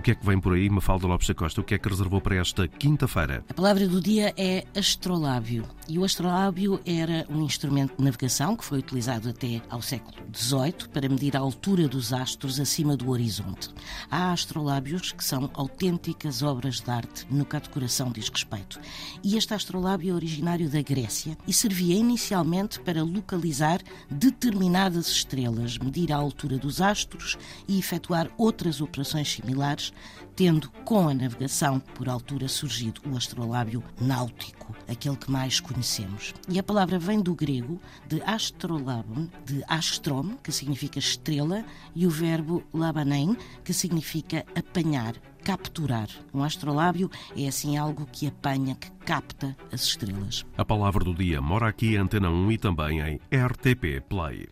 que é que vem por aí, Mafalda Lopes da Costa? O que é que reservou para esta quinta-feira? A palavra do dia é astrolábio. E o astrolábio era um instrumento de navegação que foi utilizado até ao século XVIII para medir a altura dos astros acima do horizonte. Há astrolábios que são autênticas obras de arte no que a decoração diz respeito. E este astrolábio é originário da Grécia e servia inicialmente para localizar determinadas estrelas, medir a altura dos astros e efetuar outras operações similares, tendo com a navegação por altura surgido o astrolábio náutico, aquele que mais conhecemos. E a palavra vem do grego de astrolabon, de astrom, que significa estrela, e o verbo labanem, que significa apanhar, capturar. Um astrolábio é assim algo que apanha, que capta as estrelas. A palavra do dia mora aqui em Antena 1 e também em RTP Play.